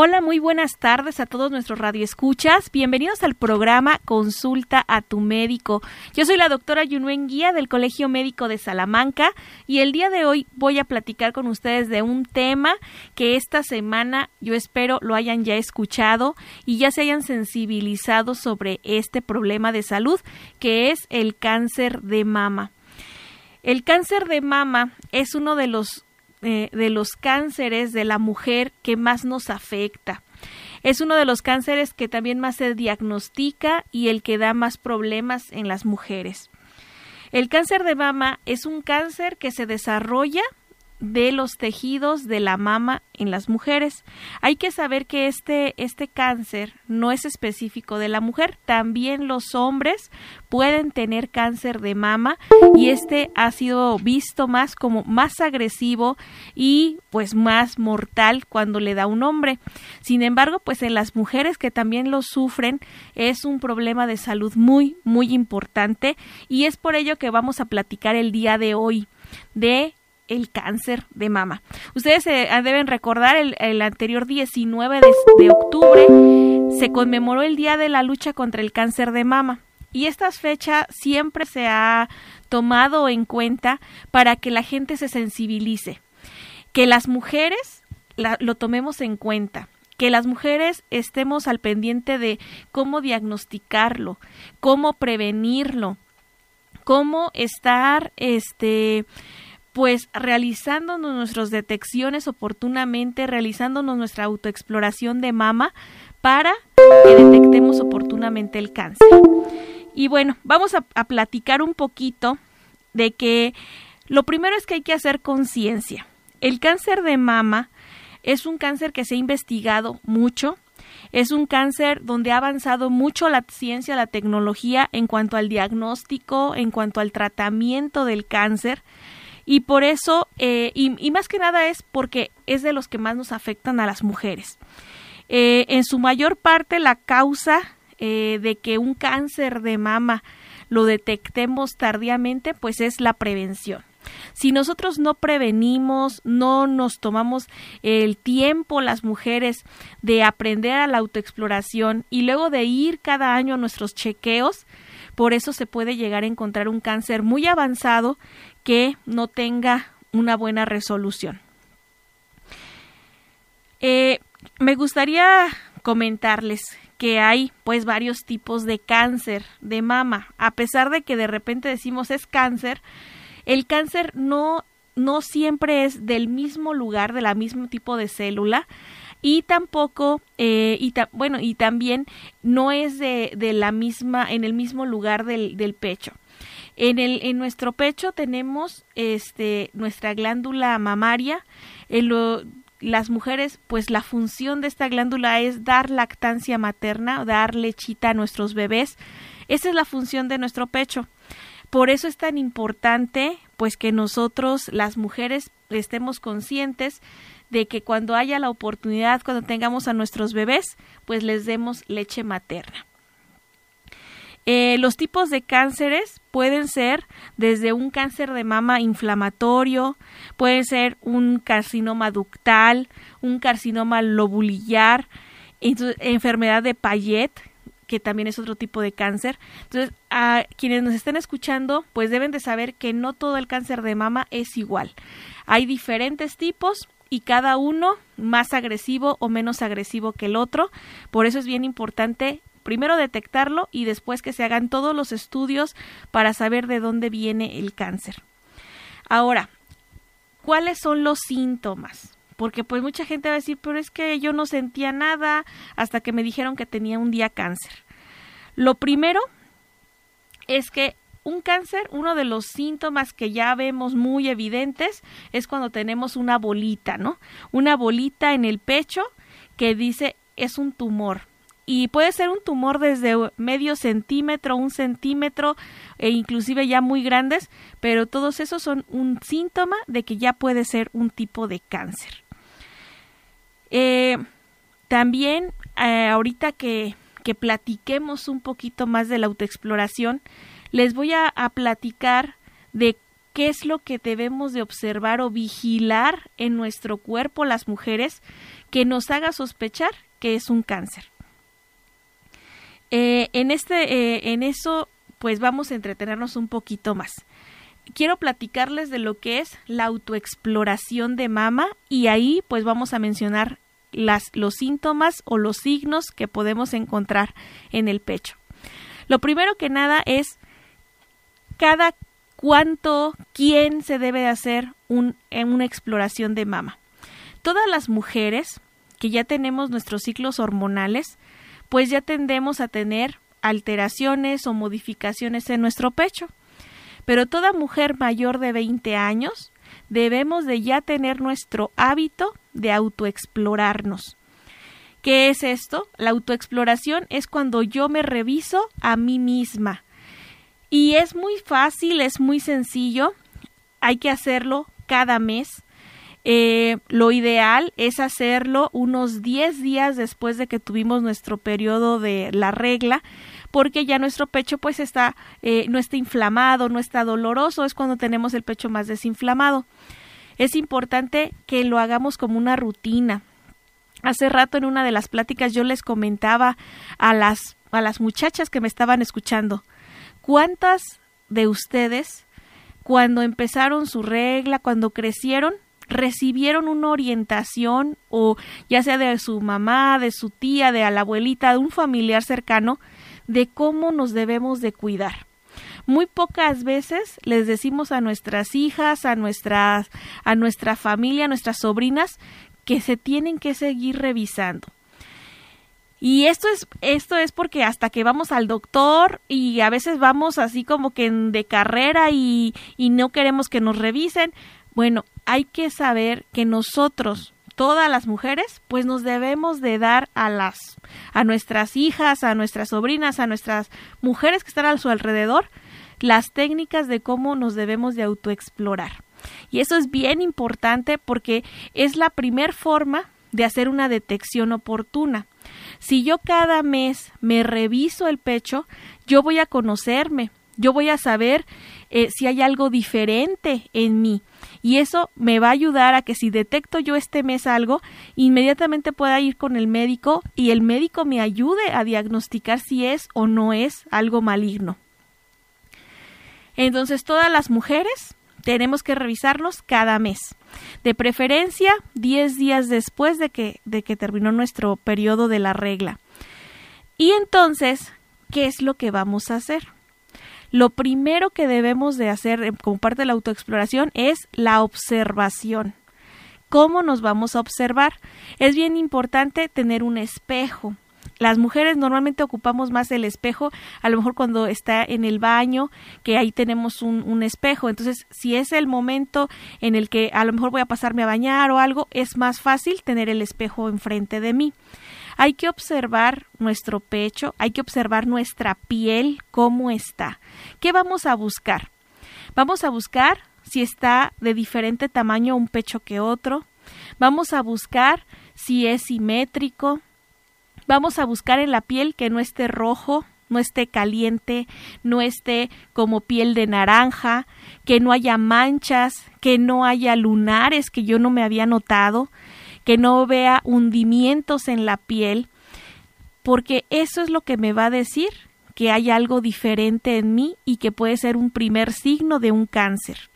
Hola, muy buenas tardes a todos nuestros radioescuchas. Bienvenidos al programa Consulta a tu médico. Yo soy la doctora Yunuen Guía del Colegio Médico de Salamanca y el día de hoy voy a platicar con ustedes de un tema que esta semana yo espero lo hayan ya escuchado y ya se hayan sensibilizado sobre este problema de salud que es el cáncer de mama. El cáncer de mama es uno de los eh, de los cánceres de la mujer que más nos afecta. Es uno de los cánceres que también más se diagnostica y el que da más problemas en las mujeres. El cáncer de mama es un cáncer que se desarrolla de los tejidos de la mama en las mujeres. Hay que saber que este, este cáncer no es específico de la mujer, también los hombres pueden tener cáncer de mama y este ha sido visto más como más agresivo y pues más mortal cuando le da un hombre. Sin embargo, pues en las mujeres que también lo sufren es un problema de salud muy muy importante y es por ello que vamos a platicar el día de hoy de el cáncer de mama. Ustedes se ah, deben recordar el, anterior 19 de, octubre se conmemoró el Día de la Lucha contra el Cáncer de Mama y esta fecha siempre se ha tomado en cuenta para que la gente se sensibilice, que las mujeres lo tomemos en cuenta, que las mujeres estemos al pendiente de cómo diagnosticarlo, cómo prevenirlo, cómo estar este pues realizándonos nuestras detecciones oportunamente, realizándonos nuestra autoexploración de mama para que detectemos oportunamente el cáncer. Y bueno, vamos a, a platicar un poquito de que lo primero es que hay que hacer conciencia. El cáncer de mama es un cáncer que se ha investigado mucho, es un cáncer donde ha avanzado mucho la ciencia, la tecnología en cuanto al diagnóstico, en cuanto al tratamiento del cáncer. Y por eso, eh, y, más que nada es porque es de los que más nos afectan a las mujeres. Eh, en su mayor parte la causa eh, de que un cáncer de mama lo detectemos tardíamente, pues es la prevención. Si nosotros no prevenimos, no nos tomamos el tiempo las mujeres de aprender a la autoexploración y luego de ir cada año a nuestros chequeos, por eso se puede llegar a encontrar un cáncer muy avanzado que no tenga una buena resolución. Eh, me gustaría comentarles que hay pues varios tipos de cáncer de mama. A pesar de que de repente decimos es cáncer, el cáncer no, no siempre es del mismo lugar, del mismo tipo de célula y tampoco eh, y bueno y también no es de, de, la misma en el mismo lugar del, del pecho en, el, en nuestro pecho tenemos este, nuestra glándula mamaria. En las mujeres, pues la función de esta glándula es dar lactancia materna, dar lechita a nuestros bebés. Esa es la función de nuestro pecho. Por eso es tan importante, pues que nosotros, las mujeres, estemos conscientes de que cuando haya la oportunidad, cuando tengamos a nuestros bebés, pues les demos leche materna. Eh, los tipos de cánceres pueden ser desde un cáncer de mama inflamatorio, puede ser un carcinoma ductal, un carcinoma lobulillar, enfermedad de Payet, que también es otro tipo de cáncer. Entonces, a quienes nos estén escuchando, pues deben de saber que no todo el cáncer de mama es igual. Hay diferentes tipos y cada uno más agresivo o menos agresivo que el otro. Por eso es bien importante primero detectarlo y después que se hagan todos los estudios para saber de dónde viene el cáncer. Ahora, ¿cuáles son los síntomas? Porque pues mucha gente va a decir, pero es que yo no sentía nada hasta que me dijeron que tenía un día cáncer. Lo primero es que un cáncer, uno de los síntomas que ya vemos muy evidentes es cuando tenemos una bolita, ¿no? Una bolita en el pecho que dice es un tumor y puede ser un tumor desde medio centímetro, un centímetro e inclusive ya muy grandes, pero todos esos son un síntoma de que ya puede ser un tipo de cáncer. Eh, también eh, ahorita que, que, platiquemos un poquito más de la autoexploración, les voy a, platicar de qué es lo que debemos de observar o vigilar en nuestro cuerpo las mujeres que nos haga sospechar que es un cáncer. Eh, en este, eh, en eso, pues vamos a entretenernos un poquito más. Quiero platicarles de lo que es la autoexploración de mama y ahí pues vamos a mencionar las, los síntomas o los signos que podemos encontrar en el pecho. Lo primero que nada es cada cuánto, quién se debe hacer un, en una exploración de mama. Todas las mujeres que ya tenemos nuestros ciclos hormonales, pues ya tendemos a tener alteraciones o modificaciones en nuestro pecho. Pero toda mujer mayor de 20 años debemos de ya tener nuestro hábito de autoexplorarnos. ¿Qué es esto? La autoexploración es cuando yo me reviso a mí misma, y es muy fácil, es muy sencillo. Hay que hacerlo cada mes. Eh, lo ideal es hacerlo unos 10 días después de que tuvimos nuestro periodo de la regla, porque ya nuestro pecho pues está, eh, no está inflamado, no está doloroso, es cuando tenemos el pecho más desinflamado. Es importante que lo hagamos como una rutina. Hace rato en una de las pláticas yo les comentaba a las, a las muchachas que me estaban escuchando, ¿Cuántas de ustedes, cuando empezaron su regla, cuando crecieron, recibieron una orientación o ya sea de su mamá, de su tía, de la abuelita, de un familiar cercano, de cómo nos debemos de cuidar? Muy pocas veces les decimos a nuestras hijas, a nuestras, a nuestra familia, a nuestras sobrinas, que se tienen que seguir revisando. Y esto es, esto es porque hasta que vamos al doctor y a veces vamos así como que de carrera y, y no queremos que nos revisen, bueno, hay que saber que nosotros, todas las mujeres, pues nos debemos de dar a las, a nuestras hijas, a nuestras sobrinas, a nuestras mujeres que están a su alrededor, las técnicas de cómo nos debemos de autoexplorar. Y eso es bien importante porque es la primer forma de hacer una detección oportuna. Si yo cada mes me reviso el pecho, yo voy a conocerme, yo voy a saber eh, si hay algo diferente en mí. Y eso me va a ayudar a que si detecto yo este mes algo, inmediatamente pueda ir con el médico y el médico me ayude a diagnosticar si es o no es algo maligno. Entonces, todas las mujeres tenemos que revisarlos cada mes. De preferencia, 10 días después de que, de que terminó nuestro periodo de la regla. Y entonces, ¿qué es lo que vamos a hacer? Lo primero que debemos de hacer eh, como parte de la autoexploración es la observación. ¿Cómo nos vamos a observar? Es bien importante tener un espejo las mujeres normalmente ocupamos más el espejo, a lo mejor cuando está en el baño, que ahí tenemos un, espejo. Entonces, si es el momento en el que a lo mejor voy a pasarme a bañar o algo, es más fácil tener el espejo enfrente de mí. Hay que observar nuestro pecho, hay que observar nuestra piel, cómo está. ¿Qué vamos a buscar? Vamos a buscar si está de diferente tamaño un pecho que otro. Vamos a buscar si es simétrico, Vamos a buscar en la piel que no esté rojo, no esté caliente, no esté como piel de naranja, que no haya manchas, que no haya lunares que yo no me había notado, que no vea hundimientos en la piel, porque eso es lo que me va a decir que hay algo diferente en mí y que puede ser un primer signo de un cáncer.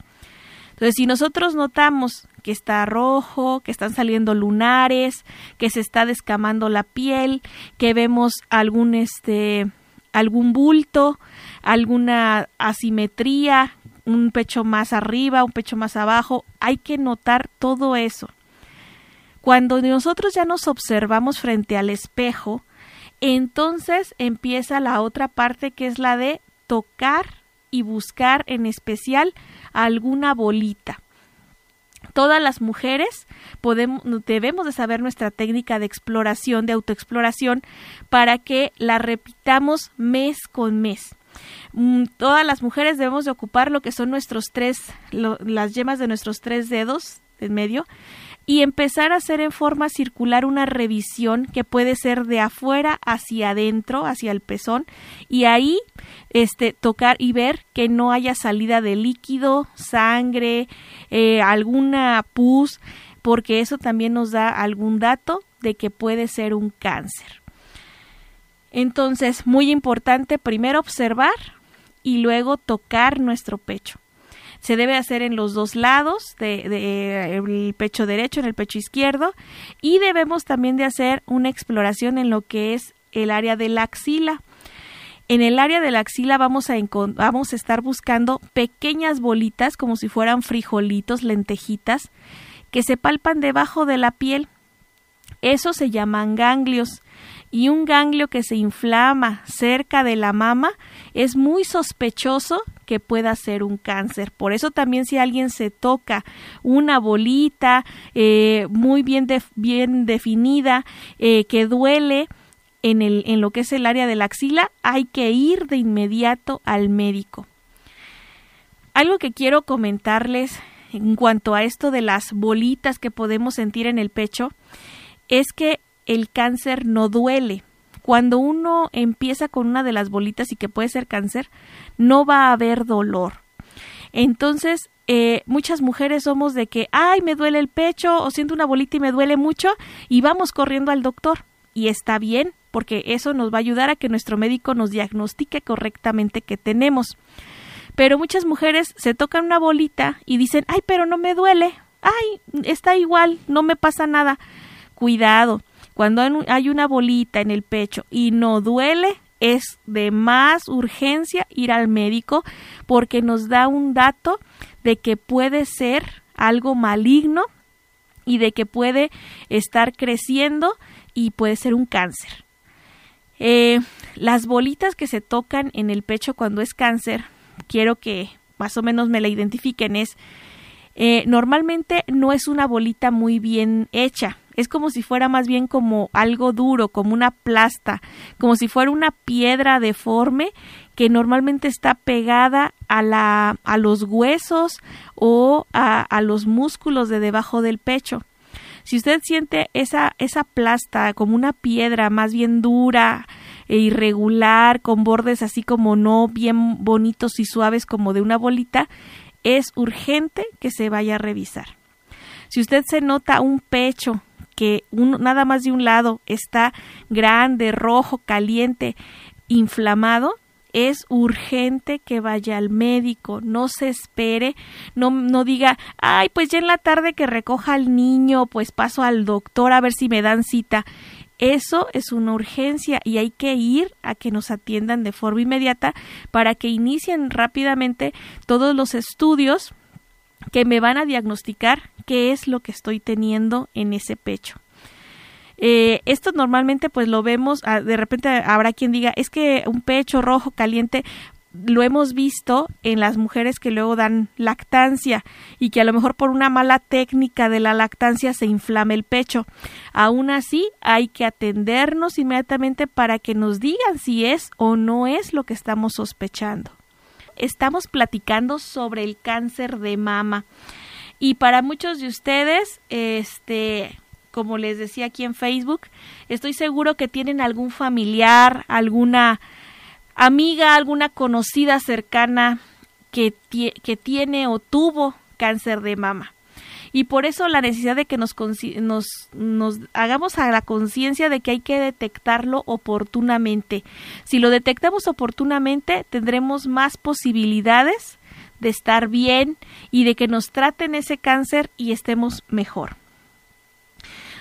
Entonces, si nosotros notamos que está rojo, que están saliendo lunares, que se está descamando la piel, que vemos algún este algún bulto, alguna asimetría, un pecho más arriba, un pecho más abajo, hay que notar todo eso. Cuando nosotros ya nos observamos frente al espejo, entonces empieza la otra parte que es la de tocar y buscar en especial alguna bolita. Todas las mujeres podemos, debemos de saber nuestra técnica de exploración, de autoexploración, para que la repitamos mes con mes. Mm, todas las mujeres debemos de ocupar lo que son nuestros tres, las yemas de nuestros tres dedos en medio, y empezar a hacer en forma circular una revisión que puede ser de afuera hacia adentro, hacia el pezón, y ahí este, tocar y ver que no haya salida de líquido, sangre, eh, alguna pus, porque eso también nos da algún dato de que puede ser un cáncer. Entonces, muy importante primero observar y luego tocar nuestro pecho se debe hacer en los dos lados del de, pecho derecho, en el pecho izquierdo y debemos también de hacer una exploración en lo que es el área de la axila. En el área de la axila vamos a, vamos a estar buscando pequeñas bolitas como si fueran frijolitos, lentejitas, que se palpan debajo de la piel. Eso se llaman ganglios y un ganglio que se inflama cerca de la mama es muy sospechoso que pueda ser un cáncer. Por eso también si alguien se toca una bolita eh, muy bien, bien definida eh, que duele en, el, en lo que es el área de la axila, hay que ir de inmediato al médico. Algo que quiero comentarles en cuanto a esto de las bolitas que podemos sentir en el pecho es que el cáncer no duele. Cuando uno empieza con una de las bolitas y que puede ser cáncer, no va a haber dolor. Entonces, eh, muchas mujeres somos de que, ay, me duele el pecho o siento una bolita y me duele mucho y vamos corriendo al doctor. Y está bien, porque eso nos va a ayudar a que nuestro médico nos diagnostique correctamente qué tenemos. Pero muchas mujeres se tocan una bolita y dicen, ay, pero no me duele, ay, está igual, no me pasa nada. Cuidado, cuando hay una bolita en el pecho y no duele, es de más urgencia ir al médico porque nos da un dato de que puede ser algo maligno y de que puede estar creciendo y puede ser un cáncer. Eh, las bolitas que se tocan en el pecho cuando es cáncer, quiero que más o menos me la identifiquen, es eh, normalmente no es una bolita muy bien hecha es como si fuera más bien como algo duro, como una plasta, como si fuera una piedra deforme que normalmente está pegada a, la, a los huesos o a, los músculos de debajo del pecho. Si usted siente esa, esa plasta como una piedra más bien dura e irregular, con bordes así como no bien bonitos y suaves como de una bolita, es urgente que se vaya a revisar. Si usted se nota un pecho que nada más de un lado está grande, rojo, caliente, inflamado, es urgente que vaya al médico, no se espere, no, no diga, ay, pues ya en la tarde que recoja al niño, pues paso al doctor a ver si me dan cita. Eso es una urgencia y hay que ir a que nos atiendan de forma inmediata para que inicien rápidamente todos los estudios que me van a diagnosticar qué es lo que estoy teniendo en ese pecho. Eh, esto normalmente pues lo vemos, ah, de repente habrá quien diga, es que un pecho rojo caliente lo hemos visto en las mujeres que luego dan lactancia y que a lo mejor por una mala técnica de la lactancia se inflame el pecho. Aún así, hay que atendernos inmediatamente para que nos digan si es o no es lo que estamos sospechando estamos platicando sobre el cáncer de mama. Y para muchos de ustedes, este, como les decía aquí en Facebook, estoy seguro que tienen algún familiar, alguna amiga, alguna conocida cercana que, que tiene o tuvo cáncer de mama y por eso la necesidad de que nos, nos, nos hagamos a la conciencia de que hay que detectarlo oportunamente. Si lo detectamos oportunamente, tendremos más posibilidades de estar bien y de que nos traten ese cáncer y estemos mejor.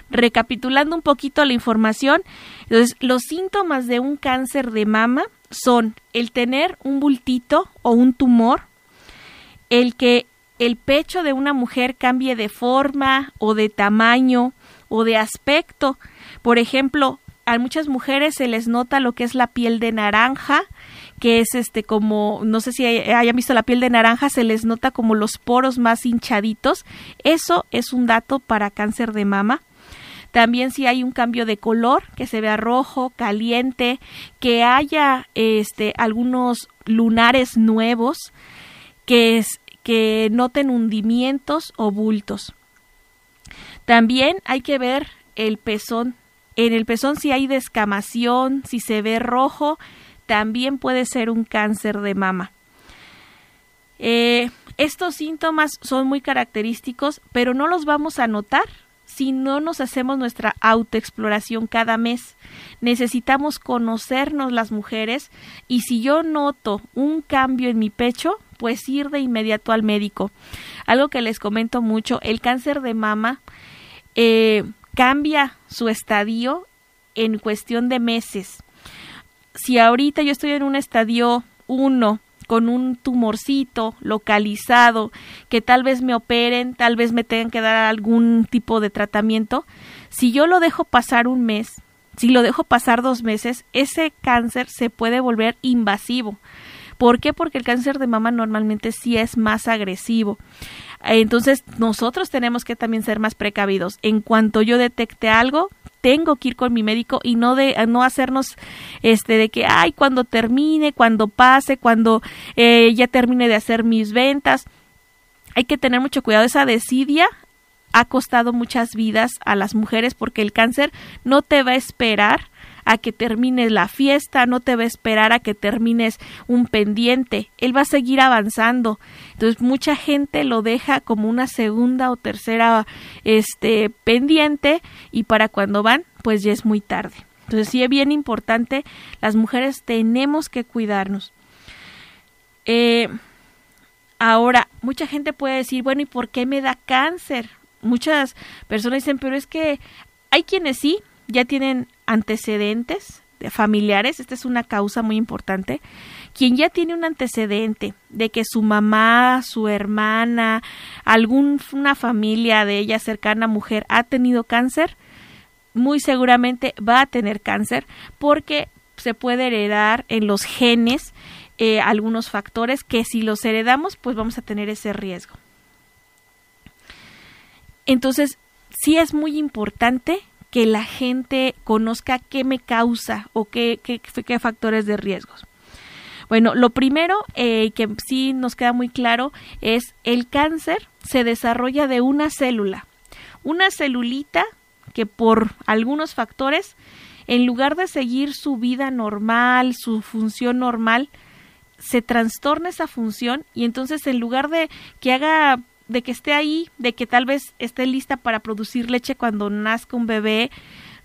Recapitulando un poquito la información, entonces, los síntomas de un cáncer de mama son el tener un bultito o un tumor, el que el pecho de una mujer cambie de forma o de tamaño o de aspecto. Por ejemplo, a muchas mujeres se les nota lo que es la piel de naranja, que es este como, no sé si hayan visto la piel de naranja, se les nota como los poros más hinchaditos. Eso es un dato para cáncer de mama. También si hay un cambio de color, que se vea rojo, caliente, que haya este algunos lunares nuevos, que es, que noten hundimientos o bultos. También hay que ver el pezón. En el pezón si hay descamación, si se ve rojo, también puede ser un cáncer de mama. Eh, estos síntomas son muy característicos, pero no los vamos a notar si no nos hacemos nuestra autoexploración cada mes. Necesitamos conocernos las mujeres y si yo noto un cambio en mi pecho, pues ir de inmediato al médico. Algo que les comento mucho, el cáncer de mama eh, cambia su estadio en cuestión de meses. Si ahorita yo estoy en un estadio 1, con un tumorcito localizado, que tal vez me operen, tal vez me tengan que dar algún tipo de tratamiento, si yo lo dejo pasar un mes, si lo dejo pasar dos meses, ese cáncer se puede volver invasivo. ¿Por qué? Porque el cáncer de mama normalmente sí es más agresivo. Entonces, nosotros tenemos que también ser más precavidos. En cuanto yo detecte algo, tengo que ir con mi médico y no de no hacernos este de que ay cuando termine cuando pase cuando eh, ya termine de hacer mis ventas hay que tener mucho cuidado esa desidia ha costado muchas vidas a las mujeres porque el cáncer no te va a esperar a que termines la fiesta, no te va a esperar a que termines un pendiente, él va a seguir avanzando. Entonces mucha gente lo deja como una segunda o tercera este pendiente y para cuando van, pues ya es muy tarde. Entonces sí es bien importante, las mujeres tenemos que cuidarnos. Eh, ahora, mucha gente puede decir, bueno, ¿y por qué me da cáncer? Muchas personas dicen, pero es que hay quienes sí, ya tienen antecedentes familiares, esta es una causa muy importante, quien ya tiene un antecedente de que su mamá, su hermana, alguna familia de ella cercana mujer ha tenido cáncer, muy seguramente va a tener cáncer porque se puede heredar en los genes eh, algunos factores que si los heredamos pues vamos a tener ese riesgo. Entonces, sí es muy importante que la gente conozca qué me causa o qué, qué, factores de riesgos. Bueno, lo primero eh, que sí nos queda muy claro es el cáncer se desarrolla de una célula, una celulita que por algunos factores, en lugar de seguir su vida normal, su función normal, se trastorna esa función y entonces en lugar de que haga de que esté ahí, de que tal vez esté lista para producir leche cuando nazca un bebé,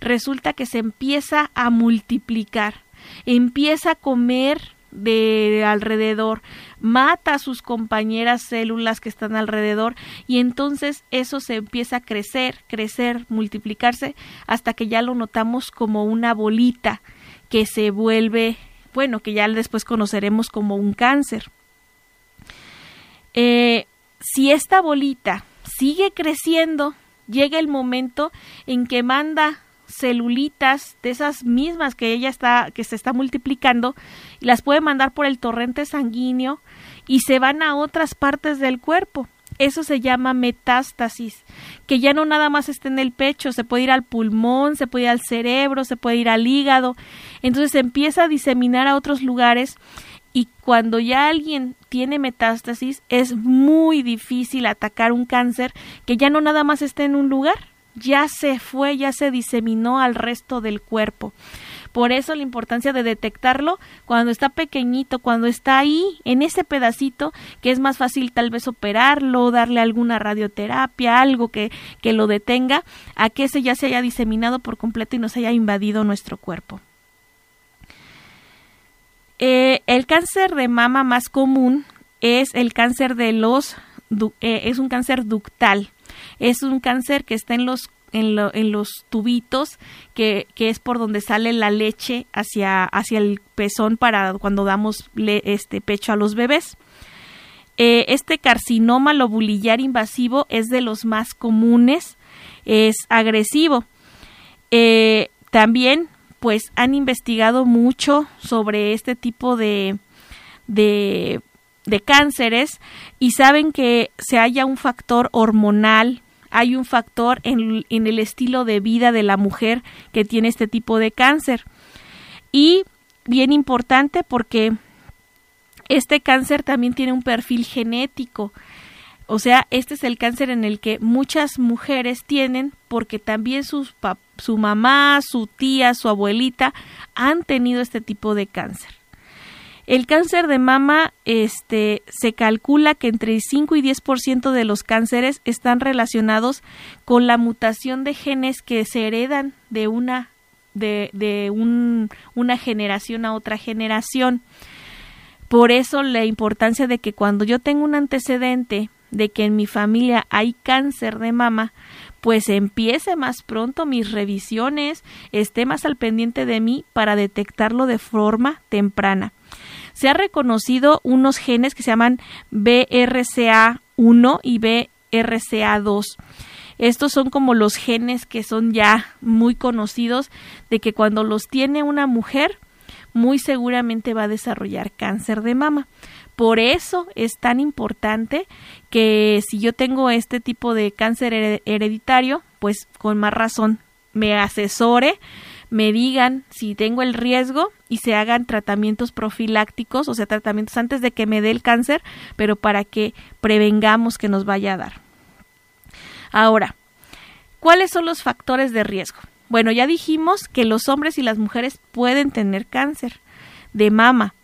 resulta que se empieza a multiplicar, empieza a comer de alrededor, mata a sus compañeras células que están alrededor y entonces eso se empieza a crecer, crecer, multiplicarse hasta que ya lo notamos como una bolita que se vuelve, bueno, que ya después conoceremos como un cáncer. Eh, si esta bolita sigue creciendo, llega el momento en que manda celulitas de esas mismas que ella está que se está multiplicando y las puede mandar por el torrente sanguíneo y se van a otras partes del cuerpo. Eso se llama metástasis, que ya no nada más está en el pecho, se puede ir al pulmón, se puede ir al cerebro, se puede ir al hígado. Entonces se empieza a diseminar a otros lugares y cuando ya alguien tiene metástasis es muy difícil atacar un cáncer que ya no nada más está en un lugar, ya se fue, ya se diseminó al resto del cuerpo. Por eso la importancia de detectarlo cuando está pequeñito, cuando está ahí, en ese pedacito, que es más fácil tal vez operarlo, darle alguna radioterapia, algo que, que lo detenga, a que ese ya se haya diseminado por completo y nos haya invadido nuestro cuerpo. Eh, el cáncer de mama más común es el cáncer de los eh, es un cáncer ductal. Es un cáncer que está en los en, los tubitos que, que, es por donde sale la leche hacia, hacia el pezón para cuando damos este pecho a los bebés. Eh, este carcinoma lobulillar invasivo es de los más comunes. Es agresivo. También pues han investigado mucho sobre este tipo de, de, cánceres y saben que se haya un factor hormonal, hay un factor en, en el estilo de vida de la mujer que tiene este tipo de cáncer. Y bien importante porque este cáncer también tiene un perfil genético. O sea, este es el cáncer en el que muchas mujeres tienen porque también su mamá, su tía, su abuelita han tenido este tipo de cáncer. El cáncer de mama este, se calcula que entre el 5 y 10% de los cánceres están relacionados con la mutación de genes que se heredan de una, de, de un, una generación a otra generación. Por eso la importancia de que cuando yo tengo un antecedente de que en mi familia hay cáncer de mama, pues empiece más pronto mis revisiones, esté más al pendiente de mí para detectarlo de forma temprana se ha reconocido unos genes que se llaman BRCA1 y BRCA2. Estos son como los genes que son ya muy conocidos de que cuando los tiene una mujer, muy seguramente va a desarrollar cáncer de mama. Por eso es tan importante que si yo tengo este tipo de cáncer hereditario, pues con más razón me asesore me digan si tengo el riesgo y se hagan tratamientos profilácticos, o sea, tratamientos antes de que me dé el cáncer, pero para que prevengamos que nos vaya a dar. Ahora, ¿cuáles son los factores de riesgo? Bueno, ya dijimos que los hombres y las mujeres pueden tener cáncer de mama,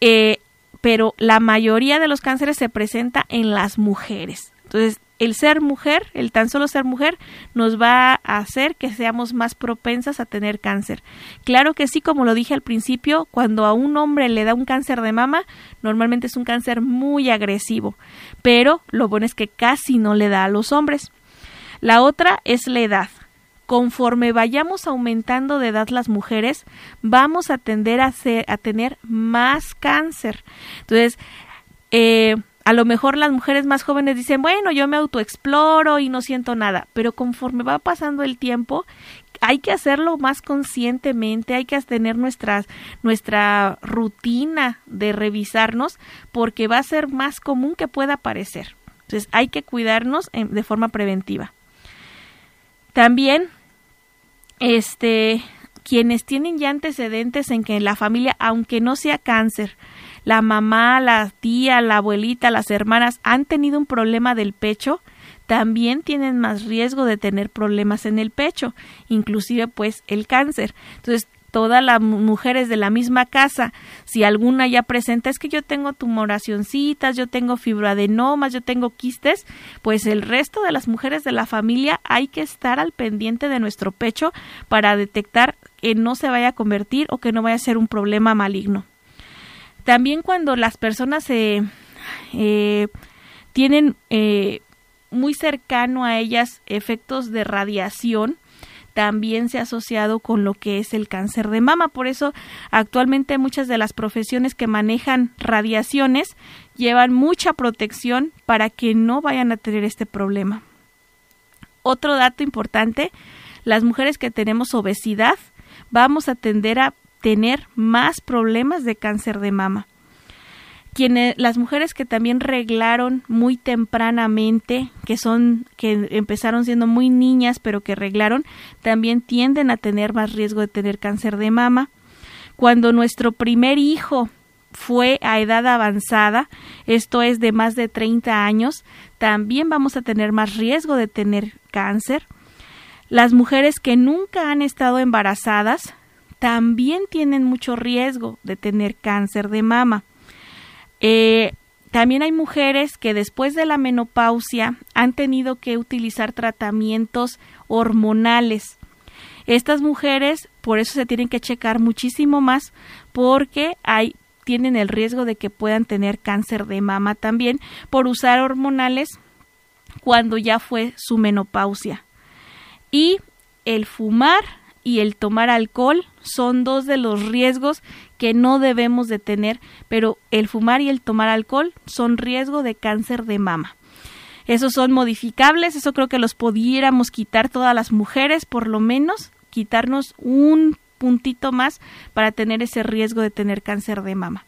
eh, pero la mayoría de los cánceres se presenta en las mujeres. Entonces, el ser mujer, el tan solo ser mujer, nos va a hacer que seamos más propensas a tener cáncer. Claro que sí, como lo dije al principio, cuando a un hombre le da un cáncer de mama, normalmente es un cáncer muy agresivo, pero lo bueno es que casi no le da a los hombres. La otra es la edad. Conforme vayamos aumentando de edad las mujeres, vamos a tender a, a tener más cáncer. Entonces, eh, a lo mejor las mujeres más jóvenes dicen, bueno, yo me autoexploro y no siento nada, pero conforme va pasando el tiempo, hay que hacerlo más conscientemente, hay que tener nuestra, nuestra rutina de revisarnos porque va a ser más común que pueda aparecer. Entonces hay que cuidarnos de forma preventiva. También, este, quienes tienen ya antecedentes en que la familia, aunque no sea cáncer, la mamá, la tía, la abuelita, las hermanas han tenido un problema del pecho, también tienen más riesgo de tener problemas en el pecho, inclusive pues el cáncer. Entonces, todas las mujeres de la misma casa, si alguna ya presenta es que yo tengo tumoracioncitas, yo tengo fibroadenomas, yo tengo quistes, pues el resto de las mujeres de la familia hay que estar al pendiente de nuestro pecho para detectar que no se vaya a convertir o que no vaya a ser un problema maligno. También cuando las personas se eh, tienen eh, muy cercano a ellas efectos de radiación, también se ha asociado con lo que es el cáncer de mama. Por eso actualmente muchas de las profesiones que manejan radiaciones llevan mucha protección para que no vayan a tener este problema. Otro dato importante, las mujeres que tenemos obesidad vamos a tender a tener más problemas de cáncer de mama. Las mujeres que también reglaron muy tempranamente, que son, que empezaron siendo muy niñas, pero que reglaron, también tienden a tener más riesgo de tener cáncer de mama. Cuando nuestro primer hijo fue a edad avanzada, esto es de más de 30 años, también vamos a tener más riesgo de tener cáncer. Las mujeres que nunca han estado embarazadas también tienen mucho riesgo de tener cáncer de mama. Eh, también hay mujeres que después de la menopausia han tenido que utilizar tratamientos hormonales. Estas mujeres por eso se tienen que checar muchísimo más porque tienen el riesgo de que puedan tener cáncer de mama también por usar hormonales cuando ya fue su menopausia. Y el fumar y el tomar alcohol son dos de los riesgos que no debemos de tener, pero el fumar y el tomar alcohol son riesgo de cáncer de mama. Esos son modificables, eso creo que los pudiéramos quitar todas las mujeres, por lo menos quitarnos un puntito más para tener ese riesgo de tener cáncer de mama.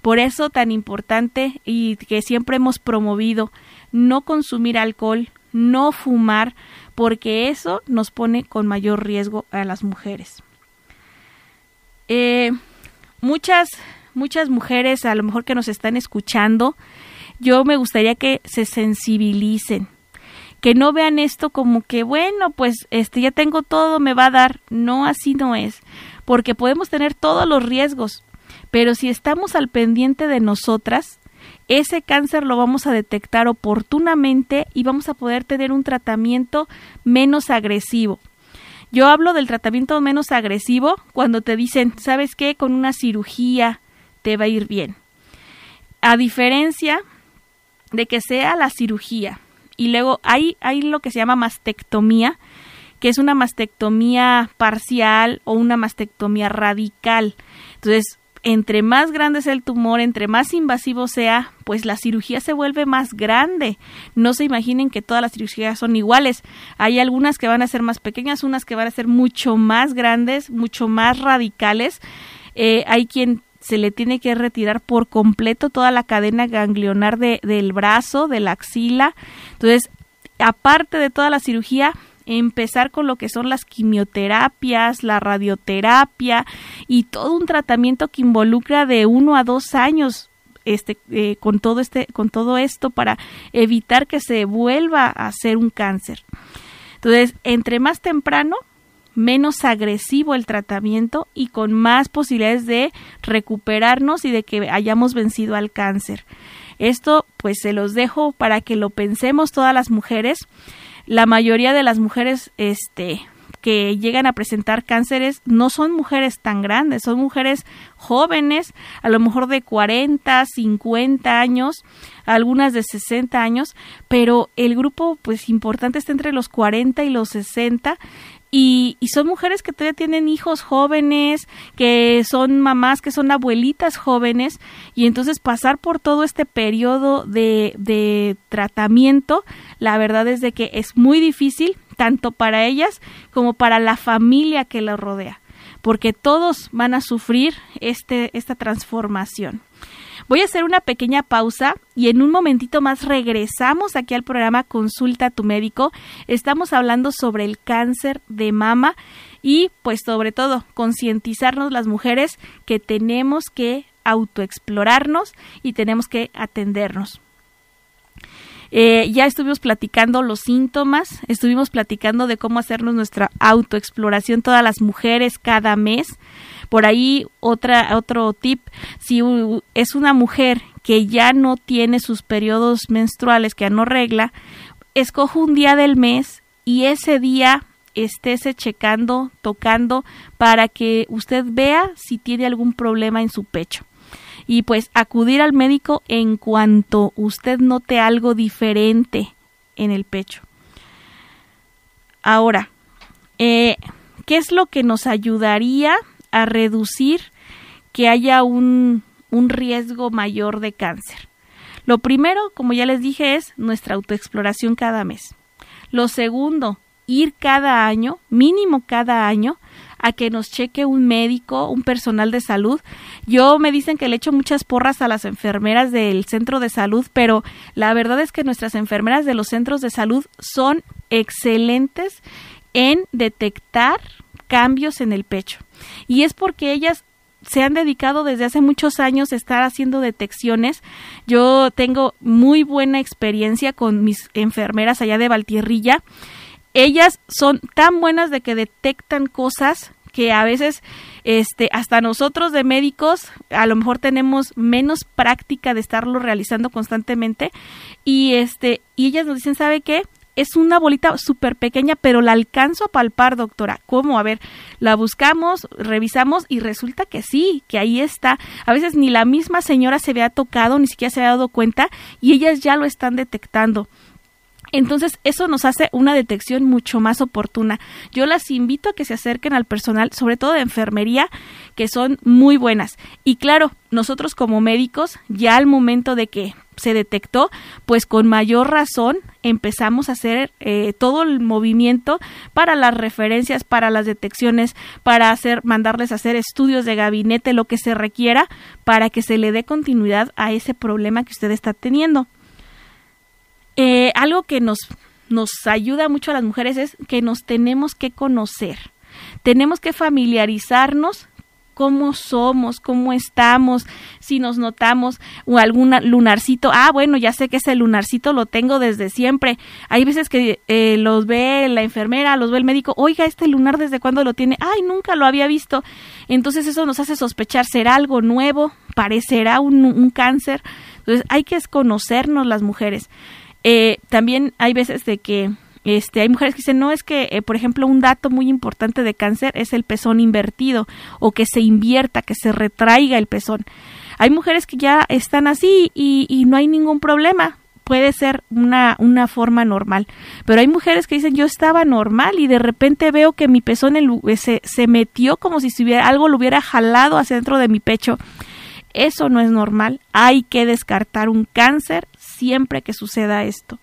Por eso tan importante y que siempre hemos promovido no consumir alcohol, no fumar, porque eso nos pone con mayor riesgo a las mujeres. Eh, muchas, muchas mujeres a lo mejor que nos están escuchando yo me gustaría que se sensibilicen, que no vean esto como que bueno, pues este ya tengo todo, me va a dar. No, así no es, porque podemos tener todos los riesgos, pero si estamos al pendiente de nosotras, ese cáncer lo vamos a detectar oportunamente y vamos a poder tener un tratamiento menos agresivo. Yo hablo del tratamiento menos agresivo cuando te dicen, ¿sabes qué? Con una cirugía te va a ir bien. A diferencia de que sea la cirugía. Y luego hay, hay lo que se llama mastectomía, que es una mastectomía parcial o una mastectomía radical. Entonces, entre más grande sea el tumor, entre más invasivo sea, pues la cirugía se vuelve más grande. No se imaginen que todas las cirugías son iguales. Hay algunas que van a ser más pequeñas, unas que van a ser mucho más grandes, mucho más radicales. Eh, hay quien se le tiene que retirar por completo toda la cadena ganglionar de, del brazo, de la axila. Entonces, aparte de toda la cirugía, empezar con lo que son las quimioterapias, la radioterapia y todo un tratamiento que involucra de uno a dos años este, eh, con todo este, con todo esto para evitar que se vuelva a hacer un cáncer. Entonces, entre más temprano, menos agresivo el tratamiento y con más posibilidades de recuperarnos y de que hayamos vencido al cáncer. Esto pues se los dejo para que lo pensemos todas las mujeres la mayoría de las mujeres este que llegan a presentar cánceres no son mujeres tan grandes, son mujeres jóvenes, a lo mejor de 40, 50 años, algunas de 60 años, pero el grupo pues importante está entre los 40 y los 60 y, son mujeres que todavía tienen hijos jóvenes, que son mamás, que son abuelitas jóvenes, y entonces pasar por todo este periodo de, de tratamiento, la verdad es de que es muy difícil, tanto para ellas como para la familia que las rodea, porque todos van a sufrir este, esta transformación. Voy a hacer una pequeña pausa y en un momentito más regresamos aquí al programa Consulta a tu médico. Estamos hablando sobre el cáncer de mama y pues sobre todo concientizarnos las mujeres que tenemos que autoexplorarnos y tenemos que atendernos. Eh, ya estuvimos platicando los síntomas, estuvimos platicando de cómo hacernos nuestra autoexploración todas las mujeres cada mes. Por ahí otra, otro tip, si es una mujer que ya no tiene sus periodos menstruales, que ya no regla, escoja un día del mes y ese día estése checando, tocando, para que usted vea si tiene algún problema en su pecho. Y pues acudir al médico en cuanto usted note algo diferente en el pecho. Ahora, eh, ¿qué es lo que nos ayudaría a reducir que haya un, un riesgo mayor de cáncer. Lo primero, como ya les dije, es nuestra autoexploración cada mes. Lo segundo, ir cada año, mínimo cada año, a que nos cheque un médico, un personal de salud. Yo me dicen que le echo muchas porras a las enfermeras del centro de salud, pero la verdad es que nuestras enfermeras de los centros de salud son excelentes en detectar cambios en el pecho. Y es porque ellas se han dedicado desde hace muchos años a estar haciendo detecciones. Yo tengo muy buena experiencia con mis enfermeras allá de Valtierrilla. Ellas son tan buenas de que detectan cosas que a veces este hasta nosotros de médicos a lo mejor tenemos menos práctica de estarlo realizando constantemente y este y ellas nos dicen, ¿sabe qué? Es una bolita súper pequeña, pero la alcanzo a palpar, doctora. ¿Cómo? A ver, la buscamos, revisamos y resulta que sí, que ahí está. A veces ni la misma señora se había tocado, ni siquiera se había dado cuenta y ellas ya lo están detectando. Entonces, eso nos hace una detección mucho más oportuna. Yo las invito a que se acerquen al personal, sobre todo de enfermería, que son muy buenas. Y claro, nosotros como médicos, ya al momento de que se detectó, pues con mayor razón empezamos a hacer eh, todo el movimiento para las referencias, para las detecciones, para hacer, mandarles a hacer estudios de gabinete, lo que se requiera, para que se le dé continuidad a ese problema que usted está teniendo. Eh, algo que nos, nos ayuda mucho a las mujeres es que nos tenemos que conocer. Tenemos que familiarizarnos cómo somos, cómo estamos, si nos notamos o algún lunarcito. Ah, bueno, ya sé que ese lunarcito lo tengo desde siempre. Hay veces que eh, los ve la enfermera, los ve el médico, oiga, este lunar desde cuándo lo tiene. Ay, nunca lo había visto. Entonces eso nos hace sospechar, ¿será algo nuevo? ¿Parecerá un, un cáncer? Entonces hay que conocernos las mujeres. Eh, también hay veces de que este, hay mujeres que dicen, no, es que, eh, por ejemplo, un dato muy importante de cáncer es el pezón invertido o que se invierta, que se retraiga el pezón. Hay mujeres que ya están así y, no hay ningún problema puede ser una, una forma normal. Pero hay mujeres que dicen yo estaba normal y de repente veo que mi pezón se, se metió como si estuviera, algo lo hubiera jalado hacia dentro de mi pecho. Eso no es normal. Hay que descartar un cáncer siempre que suceda esto.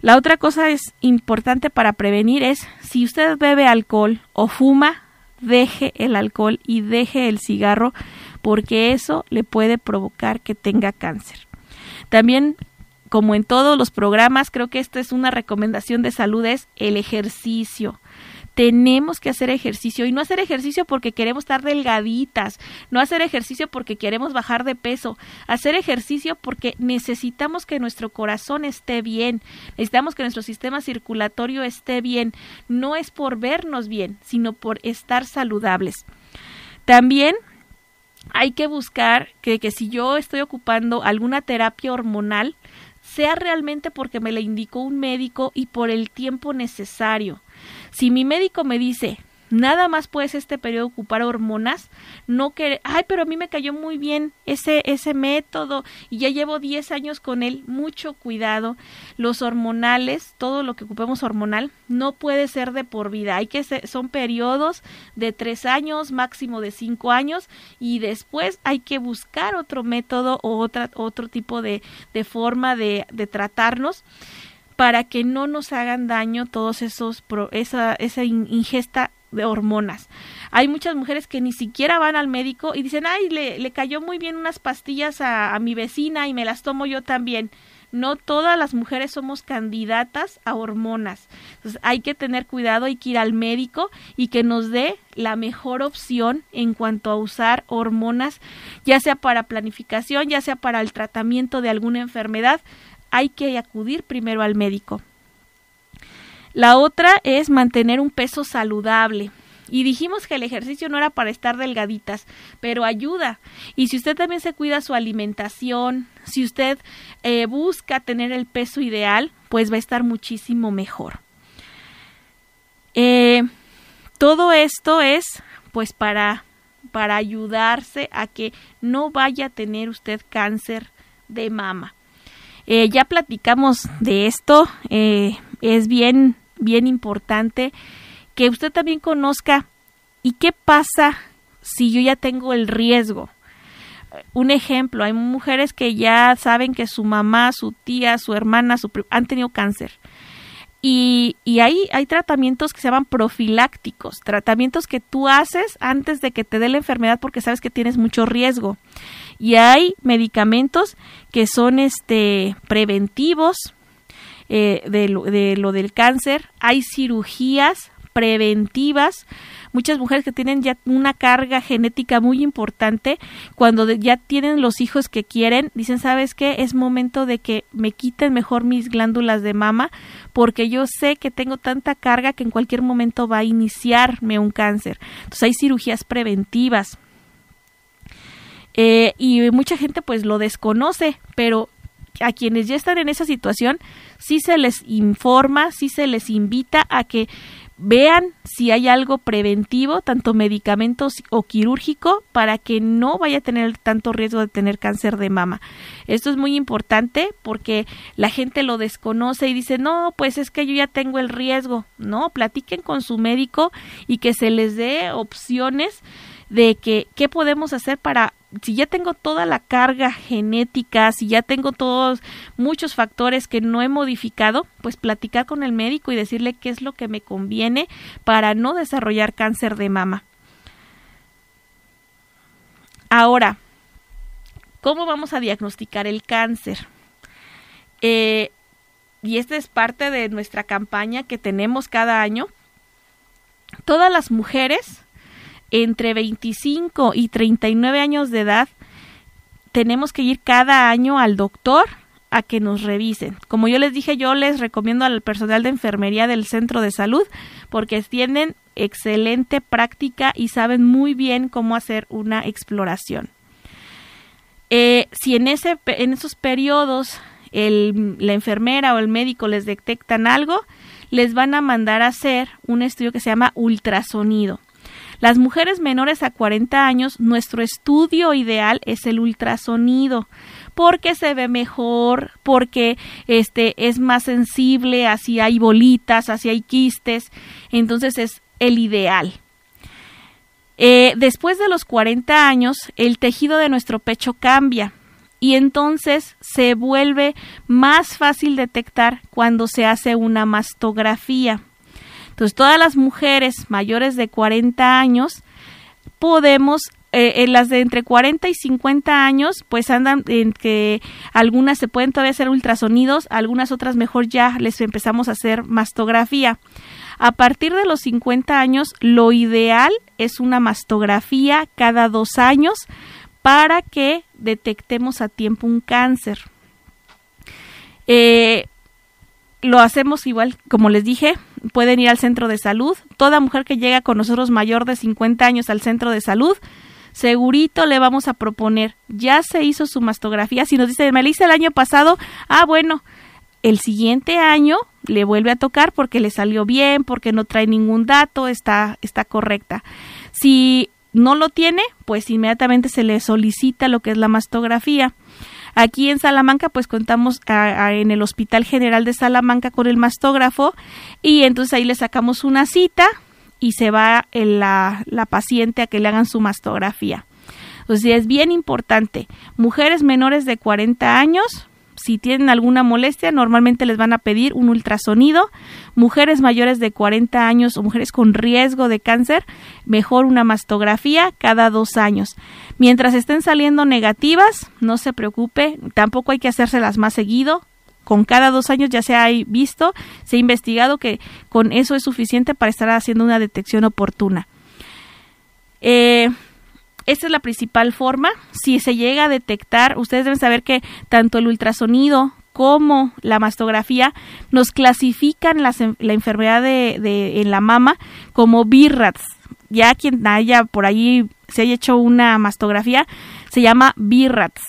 La otra cosa es importante para prevenir es si usted bebe alcohol o fuma, deje el alcohol y deje el cigarro porque eso le puede provocar que tenga cáncer. También, como en todos los programas, creo que esta es una recomendación de salud, es el ejercicio tenemos que hacer ejercicio y no hacer ejercicio porque queremos estar delgaditas, no hacer ejercicio porque queremos bajar de peso, hacer ejercicio porque necesitamos que nuestro corazón esté bien, necesitamos que nuestro sistema circulatorio esté bien, no es por vernos bien, sino por estar saludables. También hay que buscar que, que si yo estoy ocupando alguna terapia hormonal, sea realmente porque me la indicó un médico y por el tiempo necesario. Si mi médico me dice, nada más puedes este periodo ocupar hormonas, no que, ay, pero a mí me cayó muy bien ese, ese método y ya llevo 10 años con él, mucho cuidado. Los hormonales, todo lo que ocupemos hormonal, no puede ser de por vida, hay que ser, son periodos de 3 años, máximo de 5 años y después hay que buscar otro método o otra, otro tipo de, de forma de, de tratarnos para que no nos hagan daño todos esos esa, esa ingesta de hormonas. Hay muchas mujeres que ni siquiera van al médico y dicen, ay, le, le cayó muy bien unas pastillas a, a mi vecina y me las tomo yo también. No todas las mujeres somos candidatas a hormonas. Entonces hay que tener cuidado, hay que ir al médico y que nos dé la mejor opción en cuanto a usar hormonas, ya sea para planificación, ya sea para el tratamiento de alguna enfermedad, hay que acudir primero al médico. La otra es mantener un peso saludable. Y dijimos que el ejercicio no era para estar delgaditas, pero ayuda. Y si usted también se cuida su alimentación, si usted eh, busca tener el peso ideal, pues va a estar muchísimo mejor. Eh, todo esto es pues para, para ayudarse a que no vaya a tener usted cáncer de mama. Eh, ya platicamos de esto, eh, es bien, bien importante que usted también conozca y qué pasa si yo ya tengo el riesgo. Un ejemplo, hay mujeres que ya saben que su mamá, su tía, su hermana, su han tenido cáncer. Y, y ahí hay tratamientos que se llaman profilácticos, tratamientos que tú haces antes de que te dé la enfermedad porque sabes que tienes mucho riesgo. Y hay medicamentos que son este preventivos eh, de, lo, de lo del cáncer, hay cirugías preventivas. Muchas mujeres que tienen ya una carga genética muy importante, cuando ya tienen los hijos que quieren, dicen, ¿sabes qué? Es momento de que me quiten mejor mis glándulas de mama, porque yo sé que tengo tanta carga que en cualquier momento va a iniciarme un cáncer. Entonces hay cirugías preventivas. Eh, y mucha gente pues lo desconoce, pero a quienes ya están en esa situación sí se les informa, sí se les invita a que vean si hay algo preventivo, tanto medicamentos o quirúrgico, para que no vaya a tener tanto riesgo de tener cáncer de mama. Esto es muy importante porque la gente lo desconoce y dice, no, pues es que yo ya tengo el riesgo. No, platiquen con su médico y que se les dé opciones de que qué podemos hacer para si ya tengo toda la carga genética, si ya tengo todos muchos factores que no he modificado, pues platicar con el médico y decirle qué es lo que me conviene para no desarrollar cáncer de mama. Ahora, ¿cómo vamos a diagnosticar el cáncer? Eh, y esta es parte de nuestra campaña que tenemos cada año. Todas las mujeres entre 25 y 39 años de edad, tenemos que ir cada año al doctor a que nos revisen. Como yo les dije, yo les recomiendo al personal de enfermería del centro de salud porque tienen excelente práctica y saben muy bien cómo hacer una exploración. Eh, si en, ese, en esos periodos la enfermera o el médico les detectan algo, les van a mandar a hacer un estudio que se llama ultrasonido. Las mujeres menores a 40 años, nuestro estudio ideal es el ultrasonido porque se ve mejor, porque este es más sensible, así hay bolitas, así hay quistes, entonces es el ideal. Eh, después de los 40 años, el tejido de nuestro pecho cambia y entonces se vuelve más fácil detectar cuando se hace una mastografía. Entonces, todas las mujeres mayores de 40 años podemos eh, en las de entre 40 y 50 años, pues andan en que algunas se pueden todavía hacer ultrasonidos, algunas otras mejor ya les empezamos a hacer mastografía. A partir de los 50 años, lo ideal es una mastografía cada dos años para que detectemos a tiempo un cáncer. Eh, lo hacemos igual, como les dije, pueden ir al centro de salud. Toda mujer que llega con nosotros mayor de 50 años al centro de salud, segurito le vamos a proponer, ya se hizo su mastografía. Si nos dice, me la hice el año pasado, ah, bueno, el siguiente año le vuelve a tocar porque le salió bien, porque no trae ningún dato, está, está correcta. Si no lo tiene, pues inmediatamente se le solicita lo que es la mastografía. Aquí en Salamanca, pues contamos en el Hospital General de Salamanca con el mastógrafo y entonces ahí le sacamos una cita y se va la, la paciente a que le hagan su mastografía. Entonces es bien importante. Mujeres menores de 40 años, si tienen alguna molestia, normalmente les van a pedir un ultrasonido. Mujeres mayores de 40 años o mujeres con riesgo de cáncer, mejor una mastografía cada dos años. Mientras estén saliendo negativas, no se preocupe, tampoco hay que hacérselas más seguido. Con cada dos años ya se ha visto, se ha investigado que con eso es suficiente para estar haciendo una detección oportuna. Eh, esta es la principal forma. Si se llega a detectar, ustedes deben saber que tanto el ultrasonido como la mastografía nos clasifican la enfermedad de, en la mama como BIRATS. Ya quien haya por ahí se haya hecho una mastografía se llama BIRATS.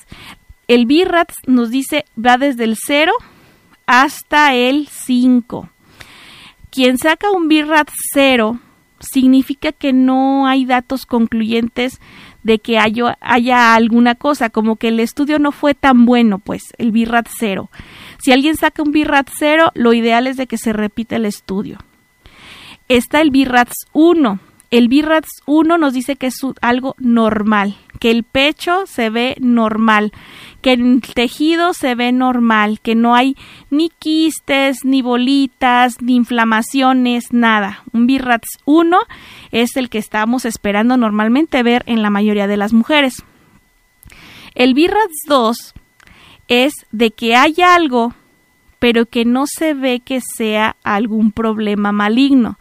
El BIRATS nos dice va desde el 0 hasta el 5. Quien saca un BIRATS 0 significa que no hay datos concluyentes de que haya, haya, alguna cosa, como que el estudio no fue tan bueno, pues, el BIRAT 0. Si alguien saca un BIRAT 0, lo ideal es de que se repita el estudio. Está el BIRATS 1. El BIRATS 1 nos dice que es algo normal, que el pecho se ve normal, que el tejido se ve normal, que no hay ni quistes, ni bolitas, ni inflamaciones, nada. Un BIRATS 1 es el que estamos esperando normalmente ver en la mayoría de las mujeres. El BIRATS 2 es de que hay algo, pero que no se ve que sea algún problema maligno.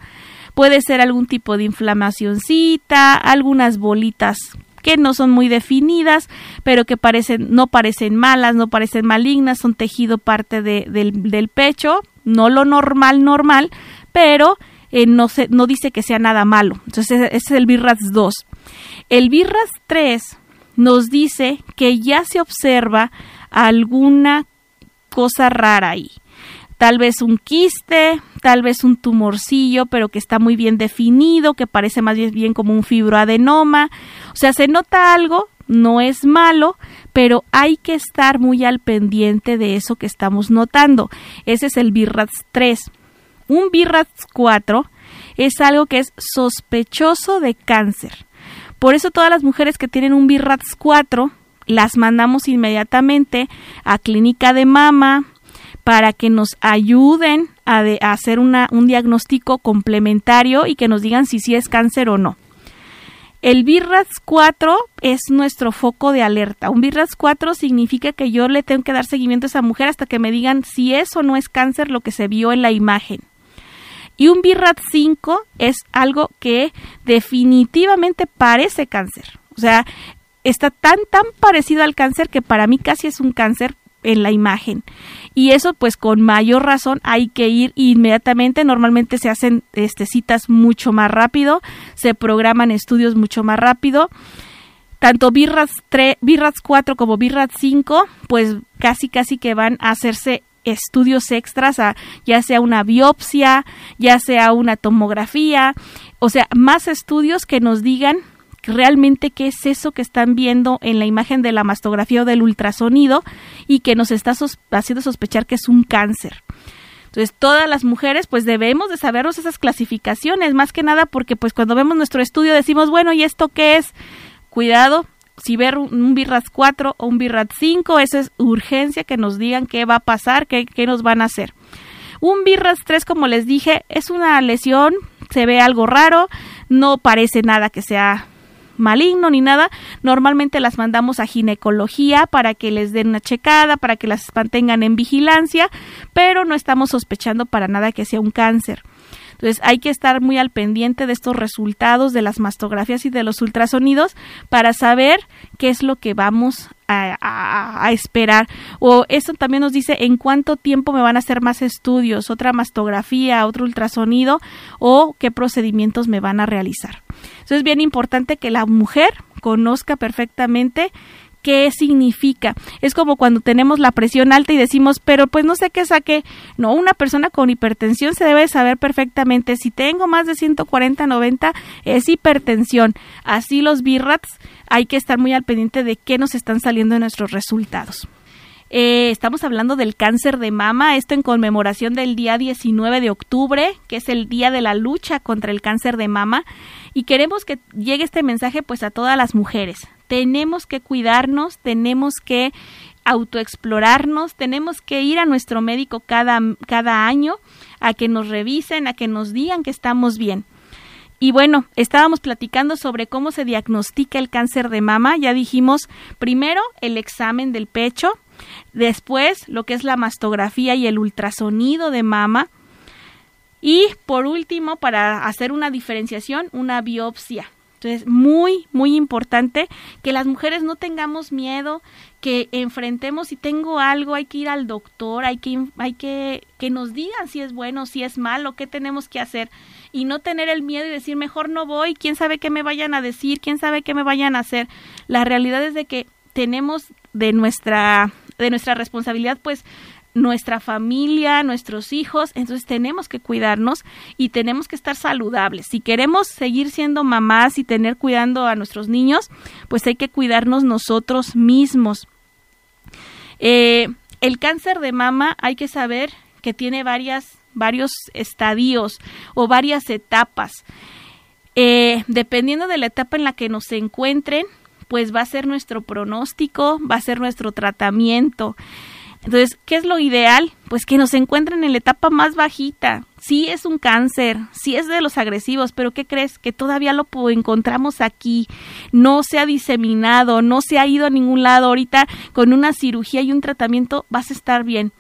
Puede ser algún tipo de inflamacióncita, algunas bolitas que no son muy definidas, pero que parecen, no parecen malas, no parecen malignas, son tejido parte del, pecho, no lo normal, normal, pero eh, no, se, no dice que sea nada malo. Entonces, ese es el BIRRAS 2. El BIRRAS 3 nos dice que ya se observa alguna cosa rara ahí tal vez un quiste, tal vez un tumorcillo, pero que está muy bien definido, que parece más bien como un fibroadenoma. O sea, se nota algo, no es malo, pero hay que estar muy al pendiente de eso que estamos notando. Ese es el BIRATS 3. Un BIRATS 4 es algo que es sospechoso de cáncer. Por eso todas las mujeres que tienen un BIRATS 4 las mandamos inmediatamente a clínica de mama, para que nos ayuden a, hacer un diagnóstico complementario y que nos digan si sí es cáncer o no. El BIRAS 4 es nuestro foco de alerta. Un BIRAS 4 significa que yo le tengo que dar seguimiento a esa mujer hasta que me digan si es o no es cáncer lo que se vio en la imagen. Y un BIRAT 5 es algo que definitivamente parece cáncer. O sea, está tan, tan parecido al cáncer que para mí casi es un cáncer en la imagen. Y eso pues con mayor razón hay que ir inmediatamente. Normalmente se hacen este, citas mucho más rápido, se programan estudios mucho más rápido. Tanto BIRATS, 3, 4 como BIRATS 5 pues casi casi que van a hacerse estudios extras, a, ya sea una biopsia, ya sea una tomografía, o sea, más estudios que nos digan realmente qué es eso que están viendo en la imagen de la mastografía o del ultrasonido y que nos está haciendo sospechar que es un cáncer. Entonces, todas las mujeres pues debemos de sabernos esas clasificaciones, más que nada porque pues cuando vemos nuestro estudio decimos, bueno, ¿y esto qué es? Cuidado, si ver un BIRAT 4 o un BIRAT 5, esa es urgencia que nos digan qué va a pasar, qué, qué nos van a hacer. Un BIRAT 3, como les dije, es una lesión, se ve algo raro, no parece nada que sea maligno ni nada, normalmente las mandamos a ginecología para que les den una checada, para que las mantengan en vigilancia, pero no estamos sospechando para nada que sea un cáncer. Entonces hay que estar muy al pendiente de estos resultados de las mastografías y de los ultrasonidos para saber qué es lo que vamos a, esperar. O eso también nos dice en cuánto tiempo me van a hacer más estudios, otra mastografía, otro ultrasonido o qué procedimientos me van a realizar. Entonces es bien importante que la mujer conozca perfectamente qué significa. Es como cuando tenemos la presión alta y decimos, pero pues no sé qué saqué. No, una persona con hipertensión se debe saber perfectamente. Si tengo más de 140, 90, es hipertensión. Así los BIRATs hay que estar muy al pendiente de qué nos están saliendo en nuestros resultados. Eh, estamos hablando del cáncer de mama, esto en conmemoración del día 19 de octubre, que es el día de la lucha contra el cáncer de mama, y queremos que llegue este mensaje pues a todas las mujeres. Tenemos que cuidarnos, tenemos que autoexplorarnos, tenemos que ir a nuestro médico cada, cada año a que nos revisen, a que nos digan que estamos bien. Y bueno, estábamos platicando sobre cómo se diagnostica el cáncer de mama. Ya dijimos primero el examen del pecho, Después, lo que es la mastografía y el ultrasonido de mama. Y por último, para hacer una diferenciación, una biopsia. Entonces, muy, muy importante que las mujeres no tengamos miedo, que enfrentemos si tengo algo, hay que ir al doctor, hay que, hay que, que nos digan si es bueno, si es malo, qué tenemos que hacer y no tener el miedo y decir mejor no voy, quién sabe qué me vayan a decir, quién sabe qué me vayan a hacer. La realidad es de que tenemos de nuestra de nuestra responsabilidad, pues nuestra familia, nuestros hijos, entonces tenemos que cuidarnos y tenemos que estar saludables. Si queremos seguir siendo mamás y tener cuidando a nuestros niños, pues hay que cuidarnos nosotros mismos. Eh, el cáncer de mama hay que saber que tiene varias, varios estadios o varias etapas. Eh, dependiendo de la etapa en la que nos encuentren, pues va a ser nuestro pronóstico, va a ser nuestro tratamiento. Entonces, ¿qué es lo ideal? Pues que nos encuentren en la etapa más bajita. Sí es un cáncer, sí es de los agresivos, pero ¿qué crees? Que todavía lo encontramos aquí, no se ha diseminado, no se ha ido a ningún lado. Ahorita con una cirugía y un tratamiento vas a estar bien.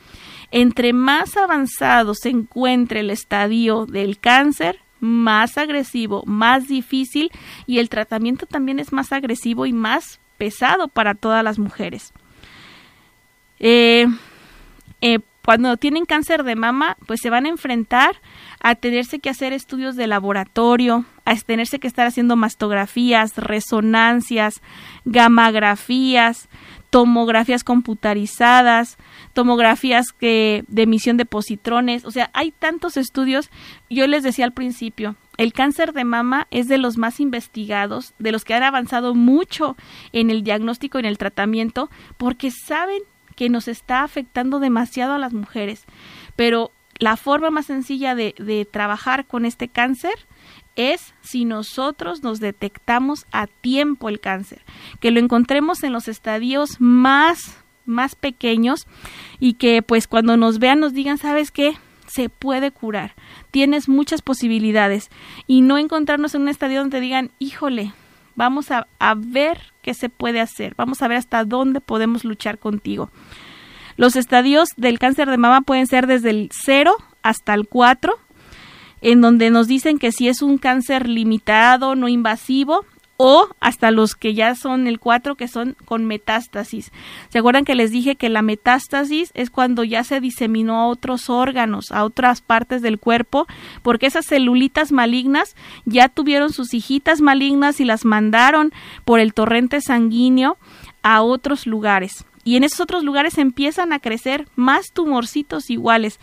Entre más avanzado se encuentre el estadio del cáncer, más agresivo, más difícil y el tratamiento también es más agresivo y más pesado para todas las mujeres. Eh, eh, cuando tienen cáncer de mama, pues se van a enfrentar a tenerse que hacer estudios de laboratorio, a tenerse que estar haciendo mastografías, resonancias, gamografías, tomografías computarizadas, tomografías que, de emisión de positrones, o sea, hay tantos estudios. Yo les decía al principio, el cáncer de mama es de los más investigados, de los que han avanzado mucho en el diagnóstico y en el tratamiento, porque saben que nos está afectando demasiado a las mujeres. Pero la forma más sencilla de, de trabajar con este cáncer es si nosotros nos detectamos a tiempo el cáncer, que lo encontremos en los estadios más más pequeños y que pues cuando nos vean nos digan, ¿sabes qué? Se puede curar. Tienes muchas posibilidades y no encontrarnos en un estadio donde digan, híjole, vamos a, a ver qué se puede hacer, vamos a ver hasta dónde podemos luchar contigo. Los estadios del cáncer de mama pueden ser desde el 0 hasta el 4 en donde nos dicen que si es un cáncer limitado, no invasivo, o hasta los que ya son el 4 que son con metástasis. ¿Se acuerdan que les dije que la metástasis es cuando ya se diseminó a otros órganos, a otras partes del cuerpo, porque esas celulitas malignas ya tuvieron sus hijitas malignas y las mandaron por el torrente sanguíneo a otros lugares. Y en esos otros lugares empiezan a crecer más tumorcitos iguales.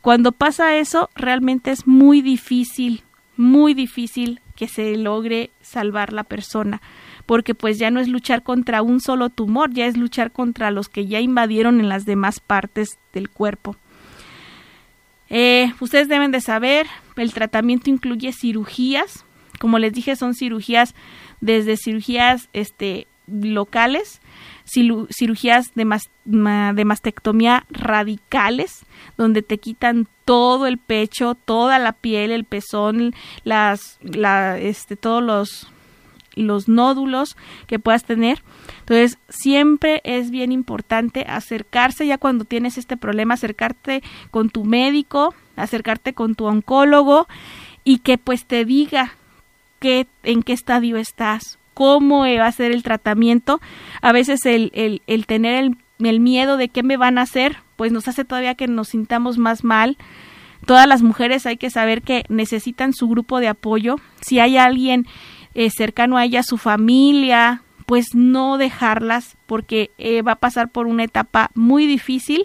Cuando pasa eso, realmente es muy difícil, muy difícil que se logre salvar la persona, porque pues ya no es luchar contra un solo tumor, ya es luchar contra los que ya invadieron en las demás partes del cuerpo. Eh, ustedes deben de saber, el tratamiento incluye cirugías, como les dije, son cirugías desde cirugías este, locales, cirugías de, de mastectomía radicales, donde te quitan todo el pecho, toda la piel, el pezón, las, la, este, todos los, los nódulos que puedas tener. Entonces, siempre es bien importante acercarse ya cuando tienes este problema, acercarte con tu médico, acercarte con tu oncólogo y que pues te diga qué, en qué estadio estás, cómo va a ser el tratamiento. A veces el, el, el tener el, el miedo de qué me van a hacer, pues nos hace todavía que nos sintamos más mal. Todas las mujeres hay que saber que necesitan su grupo de apoyo. Si hay alguien eh, cercano a ella, su familia, pues no dejarlas porque eh, va a pasar por una etapa muy difícil,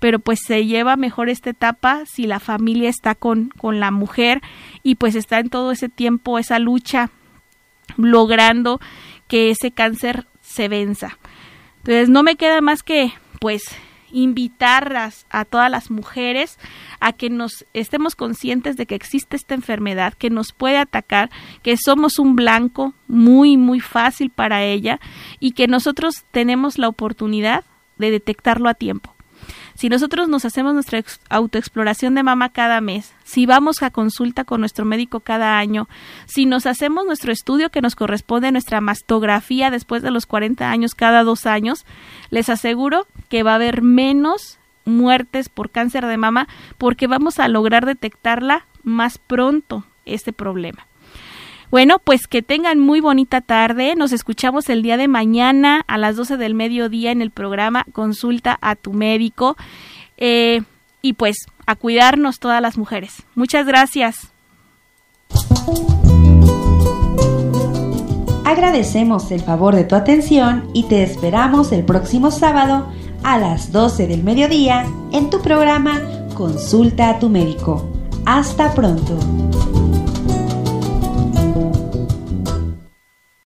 pero pues se lleva mejor esta etapa si la familia está con, con la mujer y pues está en todo ese tiempo esa lucha logrando que ese cáncer se venza. Entonces no me queda más que pues invitarlas a todas las mujeres a que nos estemos conscientes de que existe esta enfermedad, que nos puede atacar, que somos un blanco muy, muy fácil para ella y que nosotros tenemos la oportunidad de detectarlo a tiempo. Si nosotros nos hacemos nuestra autoexploración de mama cada mes, si vamos a consulta con nuestro médico cada año, si nos hacemos nuestro estudio que nos corresponde nuestra mastografía después de los 40 años cada dos años, les aseguro que va a haber menos muertes por cáncer de mama porque vamos a lograr detectarla más pronto este problema. Bueno, pues que tengan muy bonita tarde. Nos escuchamos el día de mañana a las 12 del mediodía en el programa Consulta a tu médico. Eh, y pues a cuidarnos todas las mujeres. Muchas gracias. Agradecemos el favor de tu atención y te esperamos el próximo sábado a las 12 del mediodía en tu programa Consulta a tu médico. Hasta pronto.